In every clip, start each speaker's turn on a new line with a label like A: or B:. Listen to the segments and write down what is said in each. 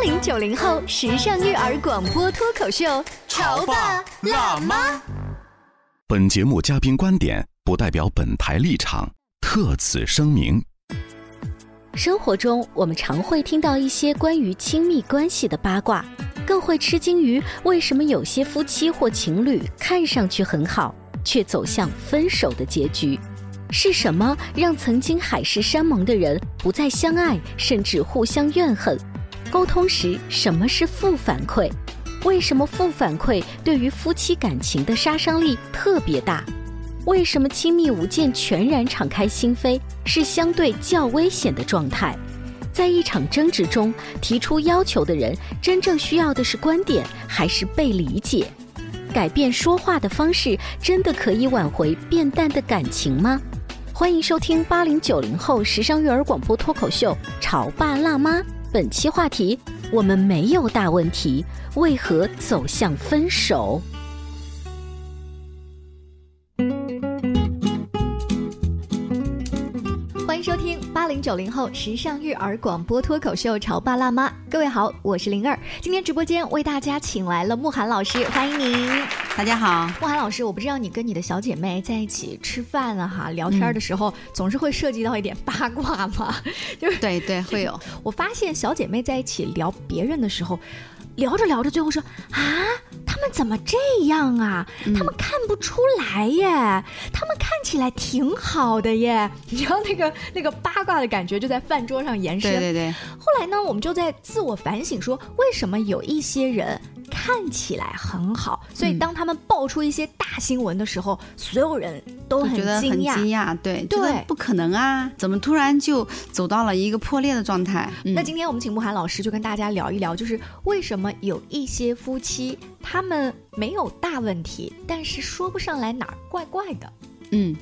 A: 八零九零后时尚育儿广播脱口秀，潮爸辣妈。
B: 本节目嘉宾观点不代表本台立场，特此声明。
C: 生活中，我们常会听到一些关于亲密关系的八卦，更会吃惊于为什么有些夫妻或情侣看上去很好，却走向分手的结局。是什么让曾经海誓山盟的人不再相爱，甚至互相怨恨？沟通时，什么是负反馈？为什么负反馈对于夫妻感情的杀伤力特别大？为什么亲密无间、全然敞开心扉是相对较危险的状态？在一场争执中，提出要求的人真正需要的是观点，还是被理解？改变说话的方式，真的可以挽回变淡的感情吗？欢迎收听八零九零后时尚育儿广播脱口秀《潮爸辣妈》，本期话题：我们没有大问题，为何走向分手？
A: 零九零后时尚育儿广播脱口秀《潮爸辣妈》，各位好，我是灵儿。今天直播间为大家请来了慕寒老师，欢迎您。
D: 大家好，
A: 慕寒老师，我不知道你跟你的小姐妹在一起吃饭啊哈聊天的时候，总是会涉及到一点八卦吗？就是
D: 对对会有。
A: 我发现小姐妹在一起聊别人的时候。聊着聊着，最后说啊，他们怎么这样啊？他们看不出来耶，他们看起来挺好的耶。你知道那个那个八卦的感觉就在饭桌上延伸。
D: 对对对。
A: 后来呢，我们就在自我反省，说为什么有一些人看起来很好，所以当他们爆出一些大新闻的时候，所有人都很
D: 觉得很
A: 惊讶。
D: 惊讶，对
A: 对，
D: 不可能啊，怎么突然就走到了一个破裂的状态？
A: 那今天我们请慕寒老师就跟大家聊一聊，就是为什么有一些夫妻他们没有大问题，但是说不上来哪儿怪怪的。
D: 嗯，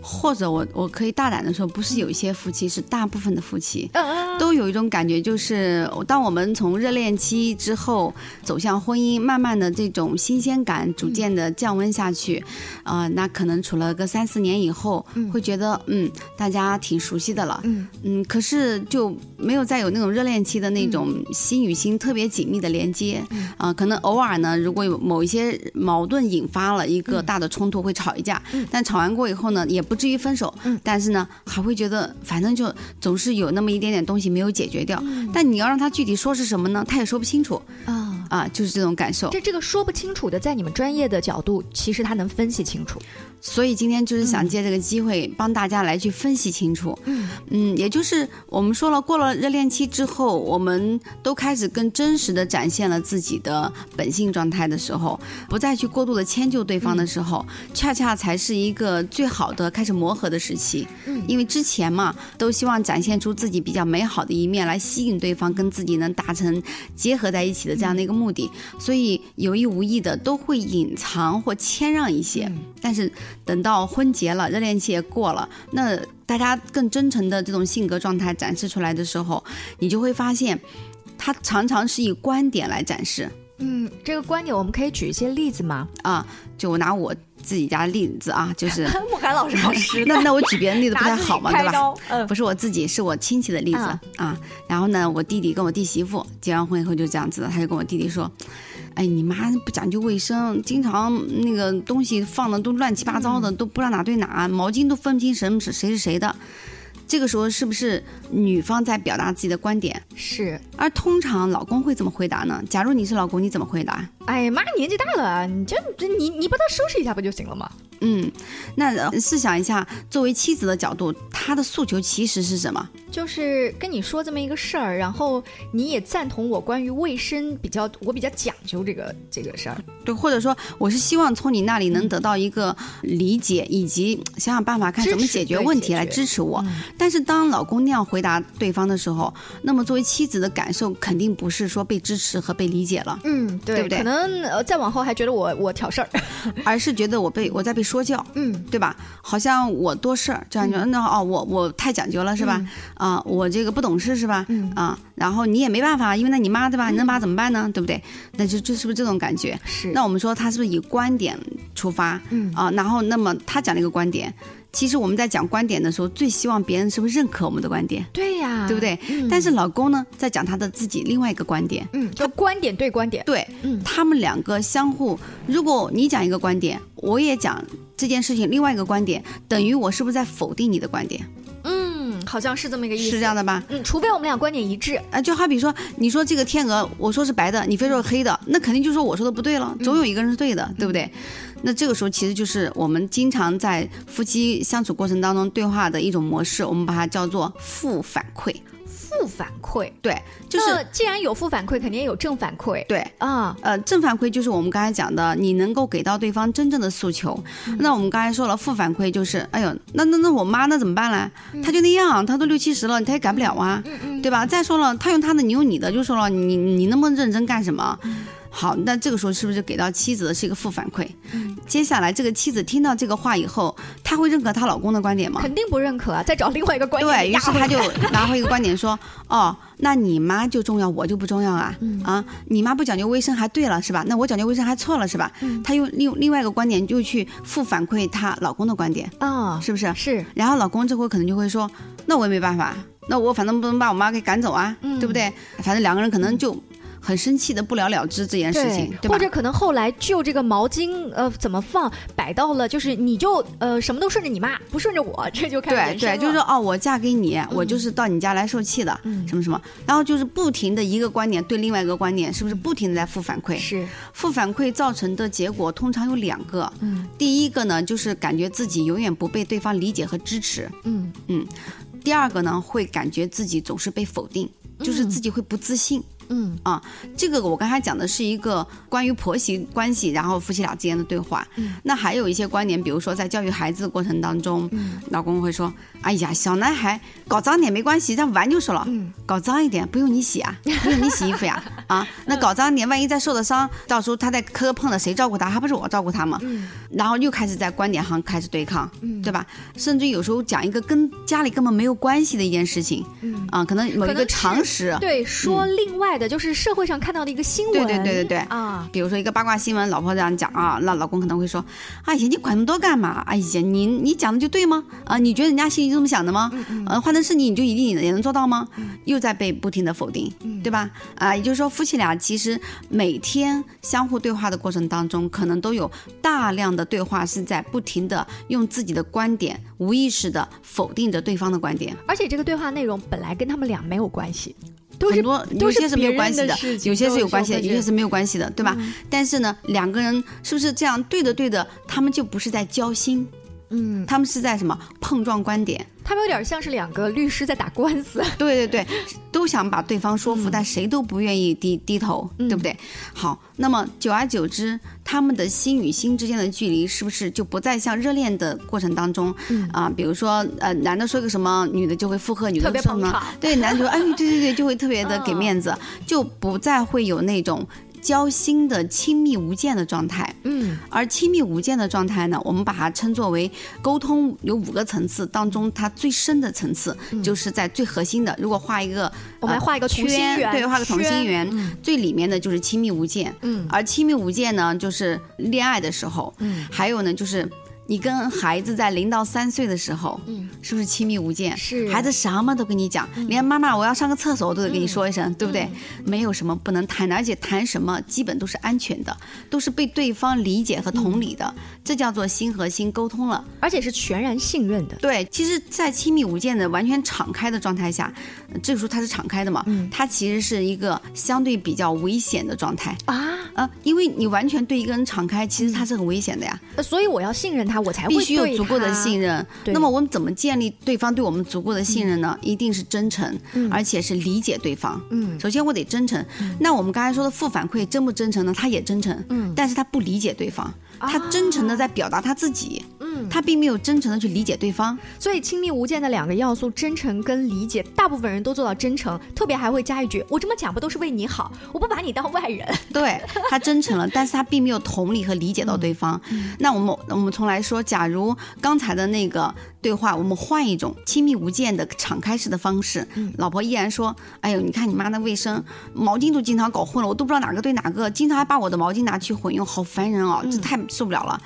D: 或者我我可以大胆的说，不是有一些夫妻，是大部分的夫妻
A: 嗯
D: 都有一种感觉，就是当我们从热恋期之后走向婚姻，慢慢的这种新鲜感逐渐的降温下去，啊，那可能处了个三四年以后，会觉得嗯，大家挺熟悉的了，
A: 嗯。
D: 嗯，可是就没有再有那种热恋期的那种心与心特别紧密的连接，啊，可能偶尔呢，如果有某一些矛盾引发了一个大的冲突，会吵一架，但吵完过以后呢，也不至于分手，但是呢，还会觉得反正就总是有那么一点点东西没有解决掉，但你要让他具体说是什么呢，他也说不清楚，
A: 啊。
D: 啊，就是这种感受。
A: 这这个说不清楚的，在你们专业的角度，其实他能分析清楚。
D: 所以今天就是想借这个机会帮大家来去分析清楚。
A: 嗯
D: 嗯，也就是我们说了，过了热恋期之后，我们都开始更真实的展现了自己的本性状态的时候，不再去过度的迁就对方的时候，恰恰才是一个最好的开始磨合的时期。
A: 嗯
D: 因为之前嘛，都希望展现出自己比较美好的一面，来吸引对方跟自己能达成结合在一起的这样的一个目的，所以有意无意的都会隐藏或谦让一些。但是等到婚结了，热恋期也过了，那大家更真诚的这种性格状态展示出来的时候，你就会发现，他常常是以观点来展示
A: 嗯，这个观点我们可以举一些例子吗？
D: 啊。就我拿我自己家的例子啊，就是
A: 慕寒老师老师
D: 那那我举别人例子不太好嘛，对吧？
A: 嗯
D: 不是我自己，是我亲戚的例子、
A: 嗯
D: 啊。然后呢，我弟弟跟我弟媳妇结完婚以后就这样子的，他就跟我弟弟说：“哎，你妈不讲究卫生，经常那个东西放的都乱七八糟的，都不知道哪对哪，毛巾都分不清什么是谁是谁的。”这个时候是不是女方在表达自己的观点？
A: 是，
D: 而通常老公会怎么回答呢？假如你是老公，你怎么回答？
A: 哎呀妈，年纪大了，你这这你你帮他收拾一下不就行了吗？
D: 嗯，那呃试想一下，作为妻子的角度，她的诉求其实是什么？
A: 就是跟你说这么一个事儿，然后你也赞同我关于卫生比较，我比较讲究这个这个事儿。
D: 对，或者说我是希望从你那里能得到一个理解，以及想想办法看怎么解决问题来支持我。
A: 嗯
D: 但是当老公那样回答对方的时候，那么作为妻子的感受肯定不是说被支持和被理解了，
A: 嗯，对
D: 对不对
A: 可能呃再往后还觉得我我挑事儿。
D: 而是觉得我被我在被说教。
A: 嗯，
D: 对吧？好像我多事儿，这样就、那哦，我我太讲究了是吧？啊、我这个不懂事是吧？
A: 嗯
D: 啊，然后你也没办法，因为那你妈对吧？你能把怎么办呢？对不对？那就就是不是这种感觉？
A: 是
D: 那我们说他是不是以观点出发？
A: 嗯
D: 啊，然后那么他讲了一个观点，其实我们在讲观点的时候，最希望别人是不是认可我们的观点，
A: 对呀，
D: 对不？对？
A: 嗯
D: 但是老公呢，在讲他的自己另外一个观点。
A: 嗯，就观点对观点。
D: 对，
A: 嗯
D: 他们两个相互，如果你讲一个观点，我也讲这件事情另外一个观点，等于我是不是在否定你的观点？
A: 嗯，好像是这么一个意思。
D: 是这样的吧？
A: 嗯，除非我们俩观点一致。
D: 啊，就好比说，你说这个天鹅，我说是白的，你非说是黑的，那肯定就说我说的不对了，总有一个人是对的，对不对？那这个时候其实就是我们经常在夫妻相处过程当中对话的一种模式，我们把它叫做负反馈。
A: 负反馈
D: 对，就是
A: 既然有负反馈，肯定也有正反馈。
D: 对，
A: 啊，
D: 呃，正反馈就是我们刚才讲的，你能够给到对方真正的诉求。那我们刚才说了，负反馈就是，哎呦，那那那我妈那怎么办呢？她就那样，她都六七十了，她也改不了啊，对吧？再说了，她用她的，你用你的，就说了，你你那么认真干什么？好，那这个时候是不是给到妻子的是一个负反馈？接下来这个妻子听到这个话以后，她会认可她老公的观点吗？
A: 肯定不认可啊！再找另外一个观点
D: 对于是，
A: 压回
D: 他就 拿回一个观点说：“哦，那你妈就重要，我就不重要啊？啊，你妈不讲究卫生还对了是吧？那我讲究卫生还错了是吧？他用另另外一个观点就去负反馈她老公的观点，
A: 啊，
D: 是不是？
A: 是
D: 然后老公这回可能就会说：那我也没办法，那我反正不能把我妈给赶走啊，
A: 嗯
D: 对不对？反正两个人可能就很生气的不了了之这件事情，对吧？
A: 或？者可能后来就这个毛巾呃怎么放摆到了，就是你就呃什么都顺着你妈，不顺着我，这就开始
D: 对对，就是说哦，我嫁给你，我就是到你家来受气的，
A: 嗯。
D: 什么什么，然后就是不停的一个观点对另外一个观点，是不是不停的在负反馈？
A: 是。
D: 负反馈造成的结果通常有两个，
A: 嗯。
D: 第一个呢就是感觉自己永远不被对方理解和支持，
A: 嗯。
D: 第二个呢会感觉自己总是被否定，就是自己会不自信。
A: 嗯
D: 啊，这个我刚才讲的是一个关于婆媳关系，然后夫妻俩之间的对话。
A: 嗯
D: 那还有一些观点，比如说在教育孩子的过程当中，
A: 嗯
D: 老公会说：“哎呀，小男孩搞脏点没关系，让玩就是了。
A: 嗯
D: 搞脏一点不用你洗啊，不用你洗衣服呀。啊，那搞脏点，万一再受了伤，到时候他再磕碰了，谁照顾他？还不是我照顾他吗？
A: 嗯
D: 然后又开始在观点上开始对抗，
A: 嗯
D: 对吧？甚至有时候讲一个跟家里根本没有关系的一件事情，
A: 嗯
D: 啊，可能某一个常识，
A: 对，说另外的就是社会上看到的一个新闻，
D: 嗯对对对对对
A: 啊，
D: 比如说一个八卦新闻，老婆这样讲啊，那老公可能会说：“哎呀，你管那么多干嘛？哎呀，你你讲的就对吗？啊，你觉得人家心里这么想的吗？呃，换成是你，你就一定也能做到吗？又在被不停的否定，对吧？啊，也就是说，夫妻俩其实每天相互对话的过程当中，可能都有大量的对话是在不停的用自己的观点，无意识的否定着对方的观点。
A: 而且这个对话内容本来跟他们俩没有关系，都是
D: 很多有些是没有关系
A: 的
D: 有些是有关系的，有些是没有关系的，对吧？但是呢，两个人是不是这样对的对的，他们就不是在交心，
A: 嗯，
D: 他们是在什么碰撞观点？
A: 他们有点像是两个律师在打官司，
D: 对对对，都想把对方说服，但谁都不愿意低低头，
A: 嗯。
D: 对不对？好，那么久而久之，他们的心与心之间的距离是不是就不再像热恋的过程当中
A: 嗯。
D: 啊、比如说呃，男的说个什么，女的就会附和，女的说什么对，男的说哎，对对对，就会特别的 给
A: 嗯
D: 面子，就不再会有那种交心的亲密无间的状态。
A: 嗯
D: 而亲密无间的状态呢，我们把它称作为沟通有五个层次当中，它最深的层次、就是在最核心的。如果画一个，
A: 嗯我们画一个同心圆
D: 圈对，画个同心圆，
A: 嗯
D: 最里面的就是亲密无间。
A: 嗯
D: 而亲密无间呢，就是恋爱的时候，
A: 嗯
D: 还有呢就是。你跟孩子在零到三岁的时候，
A: 嗯
D: 是不是亲密无间？
A: 是
D: 孩子什么都跟你讲，连妈妈我要上个厕所我都得跟你说一声，对不对？没有什么不能谈的，而且谈什么基本都是安全的，都是被对方理解和同理的，这叫做心和心沟通了。
A: 而且是全然信任的，
D: 对，其实，在亲密无间的完全敞开的状态下，呃这个时候它是敞开的嘛，
A: 嗯
D: 它其实是一个相对比较危险的状态。
A: 啊，
D: 啊，因为你完全对一个人敞开，其实他是很危险的呀。
A: 呃所以我要信任他，我才会
D: 必须有足够的信任。
A: 对
D: 那么我们怎么建立对方对我们足够的信任呢？一定是真诚，而且是理解对方。
A: 嗯
D: 首先我得真诚。那我们刚才说的负反馈真不真诚呢？他也真诚，
A: 嗯
D: 但是他不理解对方，他真诚的在表达他自己，
A: 嗯，
D: 他并没有真诚的去理解对方。
A: 所以亲密无间的两个要素，真诚跟理解，大部分人都做到真诚，特别还会加一句：“我这么讲不都是为你好，我不把你当外人。
D: 对他真诚了，但是他并没有同理和理解到对方。那我们我们从来说，假如刚才的那个对话，我们换一种亲密无间的敞开式的方式，老婆依然说：“哎呦，你看你妈那卫生毛巾都经常搞混了，我都不知道哪个对哪个，经常还把我的毛巾拿去混用，好烦人哦，这太受不了了。”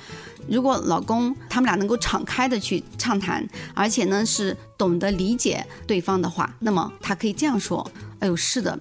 D: 如果老公他们俩能够敞开的去畅谈，而且呢是懂得理解对方的话，那么他可以这样说：“哎呦，是的。”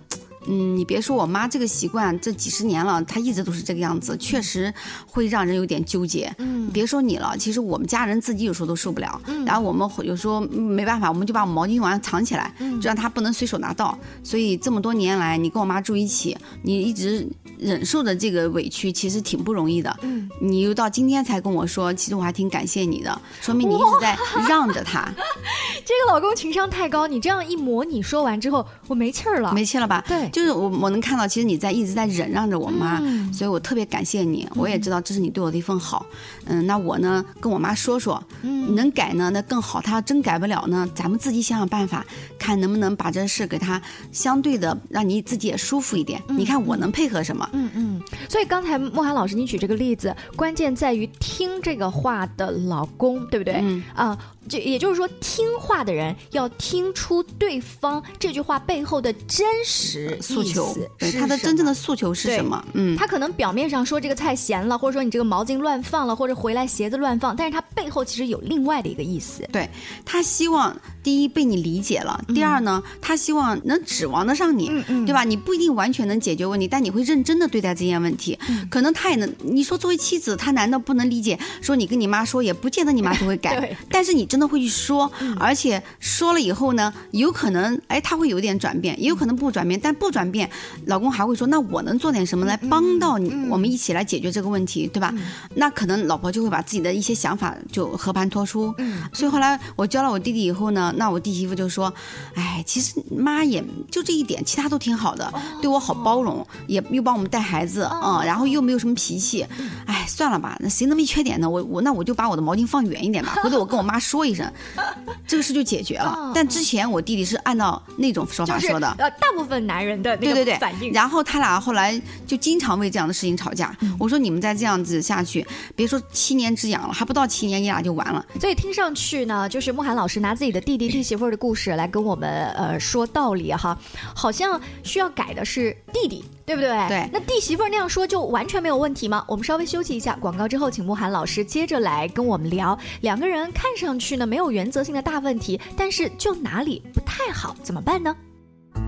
D: 嗯，你别说我妈这个习惯，这几十年了，她一直都是这个样子，确实会让人有点纠结。嗯，别说你了，其实我们家人自己有时候都受不了。嗯，然后我们有时候嗯没办法，我们就把我们毛巾往上藏起来，就让她不能随手拿到。所以这么多年来，你跟我妈住一起，你一直忍受的这个委屈，其实挺不容易的。嗯，你又到今天才跟我说，其实我还挺感谢你的，说明你一直在让着她。
A: 这个老公情商太高，你这样一模拟说完之后，我没气儿了。
D: 没气了吧？
A: 对
D: 就是我我能看到，其实你在一直在忍让着我妈，
A: 嗯
D: 所以我特别感谢你，我也知道这是你对我的一份好。嗯，那我呢跟我妈说说，
A: 嗯
D: 能改呢那更好，她要真改不了呢，咱们自己想想办法，看能不能把这事给她相对的让你自己也舒服一点。你看我能配合什么？
A: 嗯嗯，所以刚才莫涵老师你举这个例子，关键在于听这个话的老公，对不对？
D: 嗯
A: 啊，就也就是说，听话的人要听出对方这句话背后的真实
D: 诉求，对他的真正的诉求是什么？嗯，
A: 他可能表面上说这个菜咸了，或者说你这个毛巾乱放了，或者回来鞋子乱放，但是他背后其实有另外的一个意思。
D: 对他希望第一被你理解了，第二呢，他希望能指望得上你，
A: 嗯嗯
D: 对吧？你不一定完全能解决问题，但你会认真的对待这件问题。
A: 嗯
D: 可能他也能，你说作为妻子，他难道不能理解？说你跟你妈说，也不见得你妈就会改 但是你真的会去说，而且说了以后呢，有可能哎他会有点转变，也有可能不转变，但不转变，老公还会说，那我能做点什么来帮到你？我们一起来解决这个问题，对吧？那可能老婆就会把自己的一些想法就和盘托出。所以后来我教了我弟弟以后呢，那我弟媳妇就说：“哎，其实妈也就这一点，其他都挺好的，对我好包容，也又帮我们带孩子啊、嗯然后又没有什么脾气。哎，算了吧，那谁那么一缺点呢？我我那我就把我的毛巾放远一点吧，回头我跟我妈说一声，这个事就解决了。但之前我弟弟是按照那种说法说的。
A: 呃，大部分男人
D: 对对对
A: 个反应。
D: 然后他俩后来就经常为这样的事情吵架。我说你们再这样子下去，别说七年之痒了，还不到七年，你俩就完了。
A: 所以听上去呢，就是慕寒老师拿自己的弟弟弟媳妇儿的故事来跟我们呃说道理哈，好像需要改的是弟弟，对不对？
D: 对
A: 那弟媳妇儿那样说就完全没有问题吗？我们稍微休息一下，广告之后，请慕寒老师接着来跟我们聊。两个人看上去呢没有原则性的大问题，但是就哪里不太好，怎么办呢？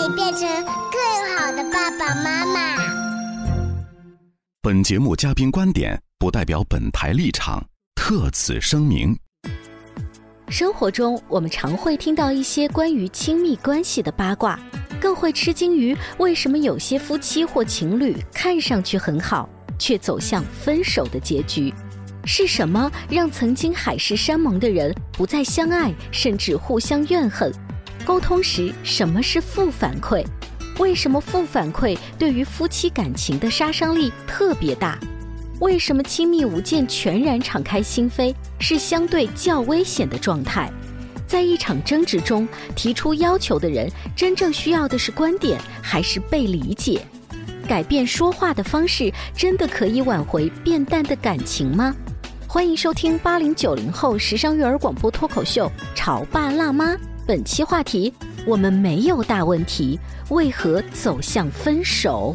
E: 你变成更好的爸爸妈妈。
B: 本节目嘉宾观点不代表本台立场，特此声明。
C: 生活中，我们常会听到一些关于亲密关系的八卦，更会吃惊于为什么有些夫妻或情侣看上去很好，却走向分手的结局。是什么让曾经海誓山盟的人不再相爱，甚至互相怨恨？沟通时，什么是负反馈？为什么负反馈对于夫妻感情的杀伤力特别大？为什么亲密无间、全然敞开心扉是相对较危险的状态？在一场争执中提出要求的人，真正需要的是观点，还是被理解？改变说话的方式，真的可以挽回变淡的感情吗？欢迎收听八零九零后时尚育儿广播脱口秀《潮爸辣妈》，本期话题：我们没有大问题，为何走向分手？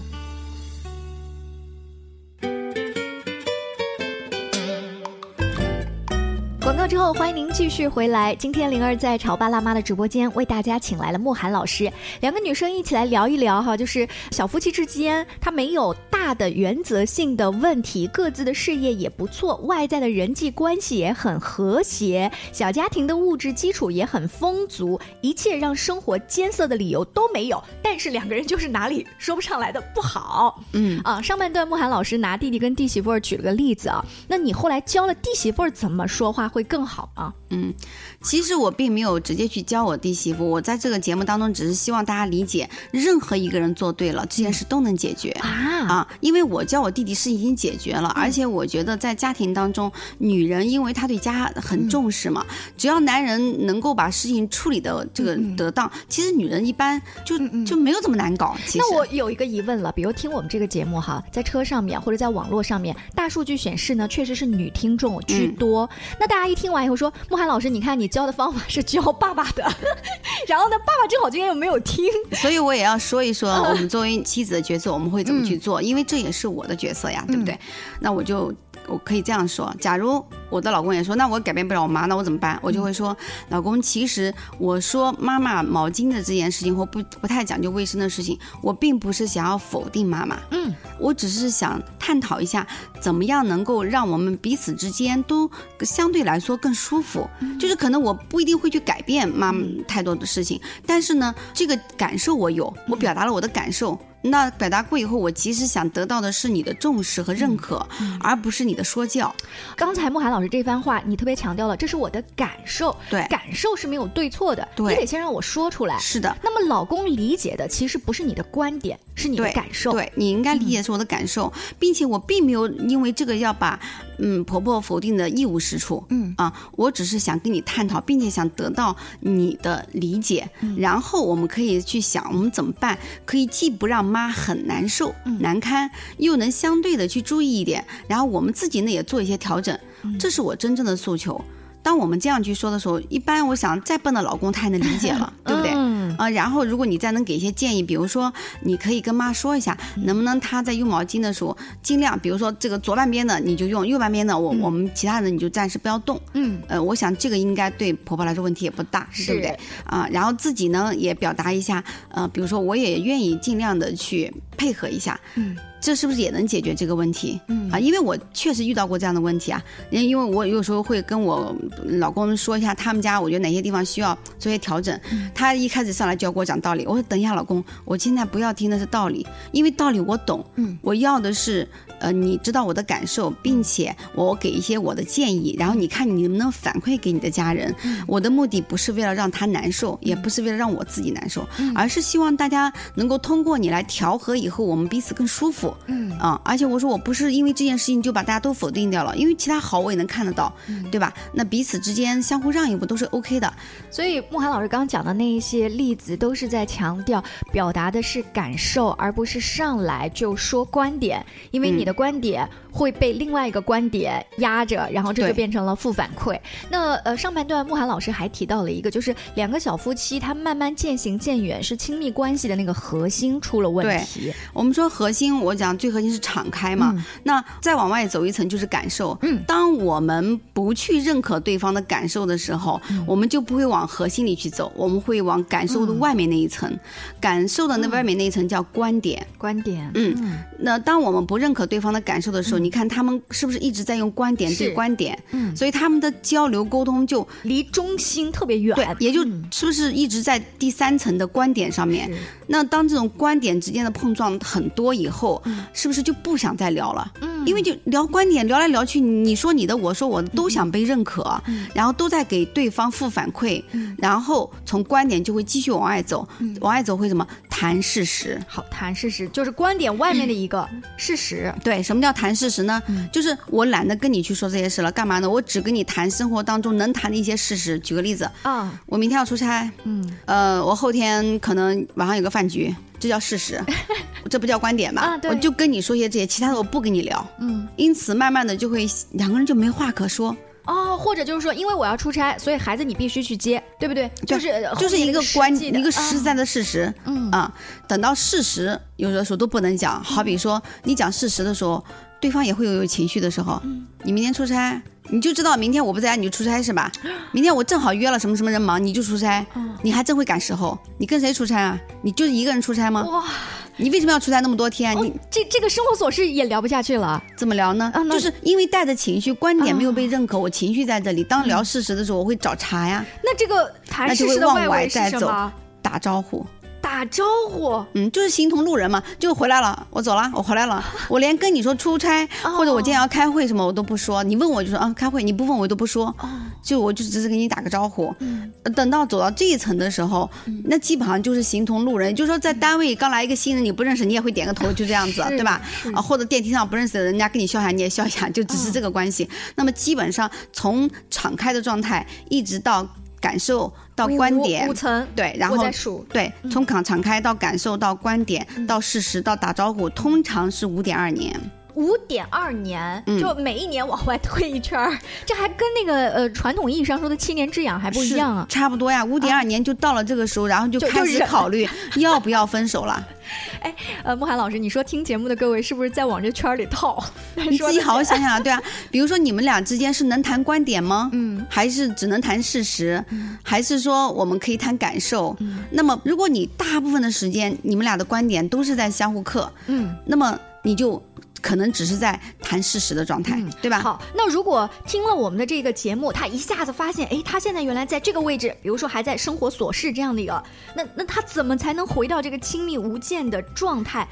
A: 广告之后，欢迎您继续回来。今天灵儿在潮爸辣妈的直播间为大家请来了慕寒老师，两个女生一起来聊一聊哈，就是小夫妻之间，他没有大的原则性的问题，各自的事业也不错，外在的人际关系也很和谐，小家庭的物质基础也很丰足，一切让生活艰涩的理由都没有。但是两个人就是哪里说不上来的不好。
D: 嗯
A: 啊，上半段慕寒老师拿弟弟跟弟媳妇儿举了个例子啊，那你后来教了弟媳妇儿怎么说话会更好吗？
D: 嗯，其实我并没有直接去教我弟媳妇，我在这个节目当中只是希望大家理解，任何一个人做对了，这件事都能解决
A: 啊
D: 啊！因为我教我弟弟是已经解决了，而且我觉得在家庭当中，女人因为她对家很重视嘛，只要男人能够把事情处理的这个得当，其实女人一般就就没有这么难搞。其实。
A: 那我有一个疑问了，比如听我们这个节目哈，在车上面或者在网络上面，大数据显示呢，确实是女听众居多。那大家一听完以后说，慕寒老师，你看你教的方法是教爸爸的，然后呢，爸爸正好今天又没有听，
D: 所以我也要说一说 我们作为妻子的角色，我们会怎么去做，因为这也是我的角色呀，对不对？那我就我可以这样说，假如我的老公也说，那我改变不了我妈，那我怎么办？我就会说，老公，其实我说妈妈毛巾的这件事情或不不太讲究卫生的事情，我并不是想要否定妈妈，
A: 嗯，
D: 我只是想探讨一下，怎么样能够让我们彼此之间都相对来说更舒服。就是可能我不一定会去改变妈妈太多的事情，但是呢，这个感受我有，我表达了我的感受。那表达过以后，我其实想得到的是你的重视和认可，而不是你的说教。
A: 刚才慕寒老师这番话，你特别强调了，这是我的感受，
D: 对，
A: 感受是没有对错的，
D: 对，
A: 你得先让我说出来。
D: 是的。
A: 那么老公理解的其实不是你的观点，是你的感受。
D: 对，你应该理解是我的感受，并且我并没有因为这个要把嗯婆婆否定的一无是处。
A: 嗯
D: 啊，我只是想跟你探讨，并且想得到你的理解，然后我们可以去想我们怎么办，可以既不让妈很难受、难堪，又能相对的去注意一点，然后我们自己呢也做一些调整，这是我真正的诉求。当我们这样去说的时候，一般我想再笨的老公他也能理解了，对不对？
A: 嗯、
D: 啊，然后如果你再能给一些建议，比如说你可以跟妈说一下，能不能她在用毛巾的时候尽量，比如说这个左半边的你就用，右半边的我、
A: 嗯、
D: 我们其他人你就暂时不要动。
A: 嗯，
D: 呃，我想这个应该对婆婆来说问题也不大，对不对？啊，然后自己呢也表达一下，呃，比如说我也愿意尽量的去配合一下。
A: 嗯。
D: 这是不是也能解决这个问题？
A: 嗯
D: 啊，因为我确实遇到过这样的问题啊，因因为我有时候会跟我老公说一下他们家，我觉得哪些地方需要做些调整。
A: 嗯、
D: 他一开始上来就要给我讲道理，我说等一下，老公，我现在不要听的是道理，因为道理我懂，
A: 嗯，
D: 我要的是呃你知道我的感受，并且我给一些我的建议，然后你看你能不能反馈给你的家人。
A: 嗯、
D: 我的目的不是为了让他难受，也不是为了让我自己难受，
A: 嗯、
D: 而是希望大家能够通过你来调和以后，我们彼此更舒服。
A: 嗯
D: 啊，而且我说我不是因为这件事情就把大家都否定掉了，因为其他好我也能看得到，对吧？那彼此之间相互让一步都是 OK 的。
A: 所以慕寒老师刚刚讲的那一些例子，都是在强调表达的是感受，而不是上来就说观点，因为你的观点会被另外一个观点压着，然后这就变成了负反馈。那呃，上半段慕寒老师还提到了一个，就是两个小夫妻他慢慢渐行渐远，是亲密关系的那个核心出了问题。
D: 我们说核心，我讲最核心是敞开嘛。
A: 嗯、
D: 那再往外走一层就是感受。
A: 嗯，
D: 当我们不去认可对方的感受的时候，
A: 嗯、
D: 我们就不会往核心里去走，我们会往感受的外面那一层。
A: 嗯、
D: 感受的那外面那一层叫观点。
A: 观点。
D: 嗯，那当我们不认可对方的感受的时候，
A: 嗯、
D: 你看他们是不是一直在用观点对观点？
A: 嗯，
D: 所以他们的交流沟通就
A: 离中心特别远。
D: 对，也就是不是一直在第三层的观点上面。那当这种观点之间的碰撞很多以后，是不是就不想再聊了？
A: 嗯。
D: 因为就聊观点，聊来聊去，你说你的，我说我的，都想被认可，然后都在给对方负反馈，然后从观点就会继续往外走，往外走会怎么？谈事实。
A: 好，谈事实就是观点外面的一个事实。
D: 对，什么叫谈事实呢？就是我懒得跟你去说这些事了，干嘛呢？我只跟你谈生活当中能谈的一些事实。举个例子
A: 啊，
D: 我明天要出差，嗯，呃，我后天可能晚上有个饭局，这叫事实，这不叫观点吧？
A: 啊
D: 我就跟你说些这些，其他的我不跟你聊。
A: 嗯，
D: 因此慢慢的就会两个人就没话可说。
A: 哦，或者就是说，因为我要出差，所以孩子你必须去接，对不对？就是呃
D: 就是一个
A: 后
D: 观
A: 面那个实际的
D: 一个实在
A: 啊
D: 的事实，
A: 嗯
D: 啊，等到事实有的时候都不能讲，好比说你讲事实的时候，对方也会有有情绪的时候。
A: 嗯
D: 你明天出差，你就知道明天我不在家你就出差是吧？明天我正好约了什么什么人忙，你就出差，你还真会赶时候。你跟谁出差啊？你就是一个人出差吗？
A: 哇，
D: 你为什么要出差那么多天？你
A: 这这个生活琐事也聊不下去了。
D: 怎么聊呢？
A: 啊
D: 就是因为带着情绪，观点没有
A: 啊
D: 被认可，我情绪在这里。当聊事实的时候，我会找茬呀，
A: 那这个谈事实的
D: 外
A: 外围是
D: 打招呼。
A: 打招呼。
D: 嗯，就是形同路人嘛，就回来了，我走了，我回来了，我连跟你说出差、或者我今天要开会什么我都不说，你问我就说啊开会，你不问我都不说，就我就只是给你打个招呼。呃等到走到这一层的时候，那基本上就是形同路人，就是说在单位刚来一个新人，你不认识你也会点个头，就这样子，
A: 是
D: 对吧？啊，或者电梯上不认识的人家跟你笑一下，你也笑一下，就只是这个关系。那么基本上从敞开的状态一直到感受到观点
A: 五层
D: 对，然后
A: 数
D: 对，从敞敞开到感受到观点到事实到打招呼，通常是五点二年。
A: 五点二年，
D: 嗯
A: 就每一年往外推一圈儿，这还跟那个呃传统意义上说的七年之痒还不一样啊。
D: 差不多呀，五点二年就到了这个时候，然后就开始考虑 要不要分手了。
A: 哎呃，慕寒老师，你说听节目的各位是不是在往这圈儿里套？
D: 你自己好好
A: 想。
D: 想想啊，对啊，比如说你们俩之间是能谈观点吗？嗯，还是只能谈事实？还是说我们可以谈感受？那么如果你大部分的时间你们俩的观点都是在相互克，
A: 嗯，
D: 那么你就可能只是在谈事实的状态，对吧？
A: 好，那如果听了我们的这个节目，他一下子发现，哎，他现在原来在这个位置，比如说还在生活琐事这样的一个，那那他怎么才能回到这个亲密无间的状态？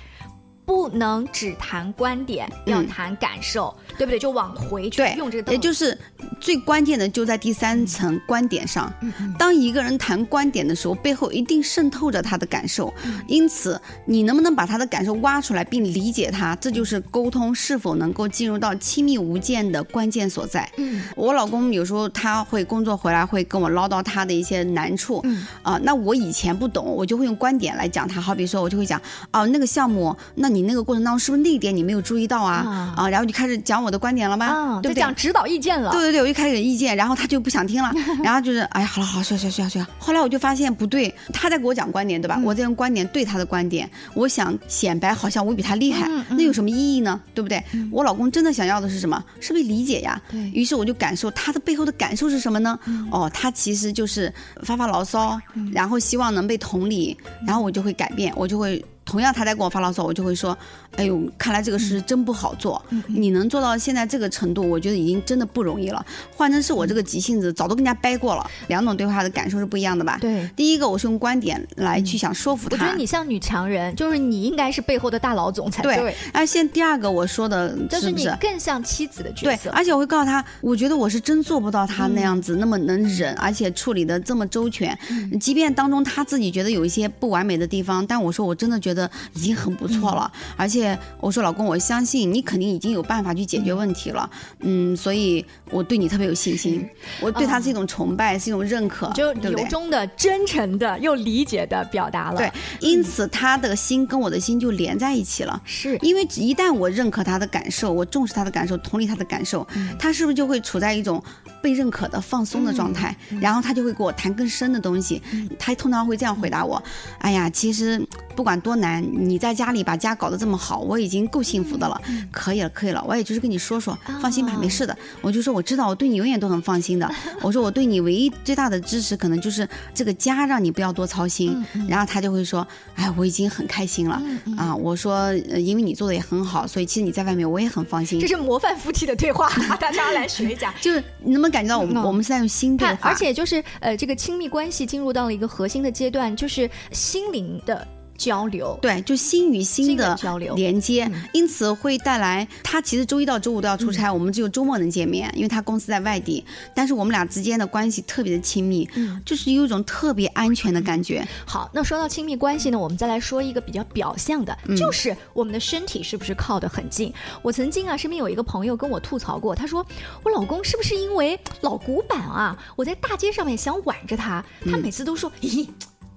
A: 不能只谈观点，要
D: 嗯
A: 谈感受，对不对？就往回去用这个，
D: 也就是最关键的就在第三层观点上。当一个人谈观点的时候，背后一定渗透着他的感受，因此你能不能把他的感受挖出来并理解他，这就是沟通是否能够进入到亲密无间的关键所在。
A: 嗯，
D: 我老公有时候他会工作回来会跟我唠叨他的一些难处，
A: 嗯。
D: 啊、那我以前不懂，我就会用观点来讲他，好比说我就会讲，哦，那个项目，那你那个过程当中是不是那一点你没有注意到啊？啊，然后就开始讲我的观点了吧，
A: 啊，
D: 对不对？
A: 讲指导意见了。
D: 对对对，我就开始意见，然后他就不想听了，然后就是哎呀，好了好了，睡睡睡睡。后来我就发现不对，他在给我讲观点，对吧？我在用观点对他的观点，我想显摆好像我比他厉害，那有什么意义呢？对不对？我老公真的想要的是什么？是被理解呀。
A: 对
D: 于是我就感受他的背后的感受是什么呢？哦，他其实就是发发牢骚，然后希望能被同理，然后我就会改变，我就会。同样，他在跟我发牢骚，我就会说：“哎呦，看来这个事真不好做。你能做到现在这个程度，我觉得已经真的不容易了。换成是我这个急性子，早都跟人家掰过了。两种对话的感受是不一样的吧？
A: 对
D: 第一个，我是用观点来去想说服他我。
A: 觉得你像女强人，就是你应该是背后的大老总才
D: 对，而现在第二个我说的
A: 就是
D: 不是？
A: 更像妻子的角色
D: 对
A: 色，。
D: 而且我会告诉他，我觉得我是真做不到他那样子、那么能忍，而且处理的这么周全。即便当中他自己觉得有一些不完美的地方，但我说我真的觉得已经很不错了。而且我说老公，我相信你肯定已经有办法去解决问题了。嗯，所以我对你特别有信心，我对他是一种崇拜，是一种认可，
A: 就？由衷的、真诚的又理解的表达了。
D: 对，因此他的心跟我的心就连在一起了。
A: 是
D: 因为一旦我认可他的感受，我重视他的感受，同理他的感受，他是不是就会处在一种被认可的放松的状态？然后他就会给我谈更深的东西。他通常会这样回答我：“哎呀，其实不管多难，你在家里把家搞得这么好，我已经够幸福的了，可以了，可以了。我也就是跟你说说，放心吧，没事的。我就说我知道，我对你永远都很放心的。我说我对你唯一最大的支持，可能就是这个家让你不要多操心。然后他就会说：哎，我已经很开心了啊。我说，呃因为你做的也很好，所以其实你在外面我也很放心
A: 这。是模范夫妻的对话，大家来学一下。
D: 就是你能不能感觉到我们、
A: 嗯
D: 我们是在用心对，话？
A: 而且就是呃，这个亲密关系进入到了一个核心的阶段，就是心灵的。交流，
D: 对，就心与心的
A: 交流
D: 连接，因此会带来他其实周一到周五都要出差，我们只有周末能见面，因为他公司在外地，但是我们俩之间的关系特别的亲密，就是有一种特别安全的感觉。
A: 好，那说到亲密关系呢，我们再来说一个比较表象的，就是我们的身体是不是靠得很近？我曾经啊，身边有一个朋友跟我吐槽过，他说我老公是不是因为老古板啊？我在大街上面想挽着他，他每次都说，咦，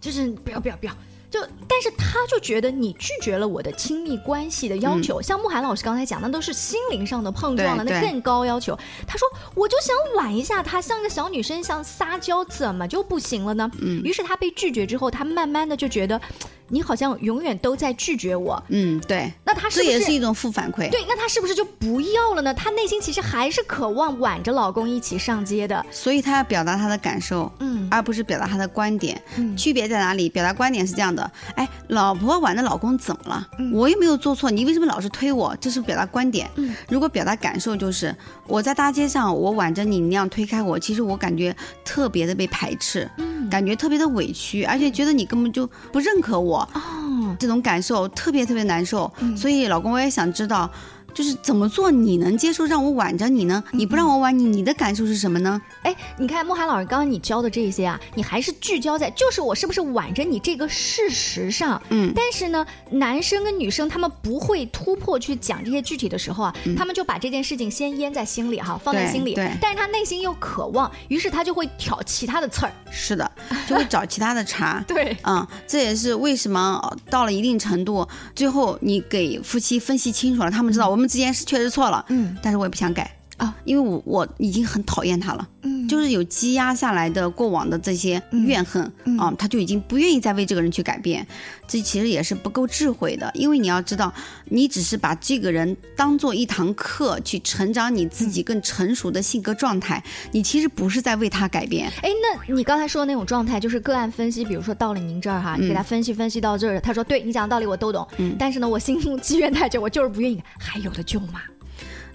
A: 就是不要不要不要。就，但是他就觉得你拒绝了我的亲密关系的要求，像慕寒老师刚才讲，那都是心灵上的碰撞了，那更高要求。他说，我就想挽一下他，像个小女生，像撒娇，怎么就不行了呢？嗯，于是他被拒绝之后，他慢慢的就觉得。你好像永远都在拒绝我，
D: 嗯，对。
A: 那他是
D: 这也是一种负反馈，
A: 对。那他是不是就不要了呢？他内心其实还是渴望挽着老公一起上街的，
D: 所以他要表达他的感受，嗯，而不是表达他的观点。嗯，区别在哪里？表达观点是这样的，哎，老婆挽着老公怎么了？我又没有做错，你为什么老是推我？这是表达观点。嗯，如果表达感受就是我在大街上，我挽着你，你那样推开我，其实我感觉特别的被排斥，嗯，感觉特别的委屈，而且觉得你根本就不认可我。哦，这种感受特别特别难受，所以老公我也想知道。就是怎么做你能接受让我挽着你呢？你不让我挽你，你的感受是什么呢？
A: 哎，你看莫涵老师刚刚你教的这些啊，你还是聚焦在就是我是不是挽着你这个事实上。嗯。但是呢，男生跟女生他们不会突破去讲这些具体的时候啊，他们就把这件事情先咽在心里哈，放在心里。
D: 对。
A: 但是他内心又渴望，于是他就会挑其他的刺儿。
D: 是的，就会找其他的茬。
A: 对。
D: 嗯，这也是为什么到了一定程度，最后你给夫妻分析清楚了，他们知道我们。之间是确实错了，嗯，但是我也不想改啊，因为我我已经很讨厌他了。就是有积压下来的过往的这些怨恨啊，他就已经不愿意再为这个人去改变，这其实也是不够智慧的。因为你要知道，你只是把这个人当做一堂课去成长你自己更成熟的性格状态，你其实不是在为他改变。
A: 哎，那你刚才说的那种状态，就是个案分析，比如说到了您这儿哈，你给他分析分析到这儿，他说对你讲的道理我都懂，嗯，但是呢，我心中积怨太久，我就是不愿意，还有的救吗？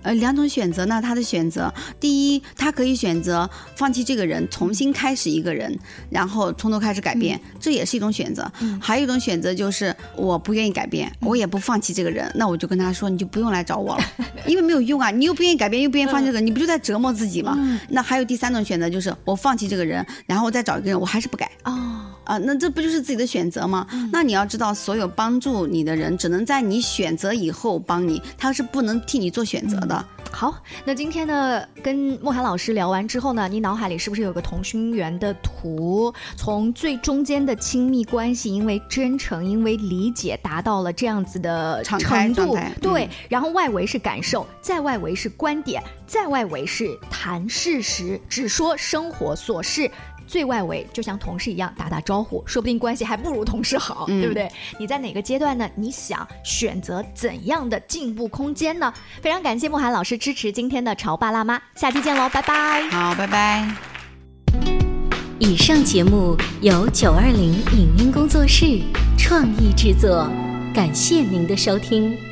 D: 呃，两种选择呢，他的选择，第一，他可以选择放弃这个人，重新开始一个人，然后从头开始改变，这也是一种选择。还有一种选择就是我不愿意改变，我也不放弃这个人，那我就跟他说，你就不用来找我了，因为没有用啊，你又不愿意改变，又不愿意放弃这个，你不就在折磨自己吗？那还有第三种选择就是我放弃这个人，然后我再找一个人，我还是不改。哦。啊，那这不就是自己的选择吗？那你要知道，所有帮助你的人，只能在你选择以后帮你，他是不能替你做选择的。
A: 好，那今天呢，跟莫涵老师聊完之后呢，你脑海里是不是有个同心圆的图？从最中间的亲密关系，因为真诚，因为理解，达到了这样子的程度，对。然后外围是感受，在外围是观点，在外围是谈事实，只说生活琐事。最外围就像同事一样打打招呼，说不定关系还不如同事好，对不对？你在哪个阶段呢？你想选择怎样的进步空间呢？非常感谢慕寒老师支持今天的潮爸辣妈，下期见喽，拜拜。
D: 好，拜拜。
C: 以上节目由九二零影音工作室创意制作，感谢您的收听。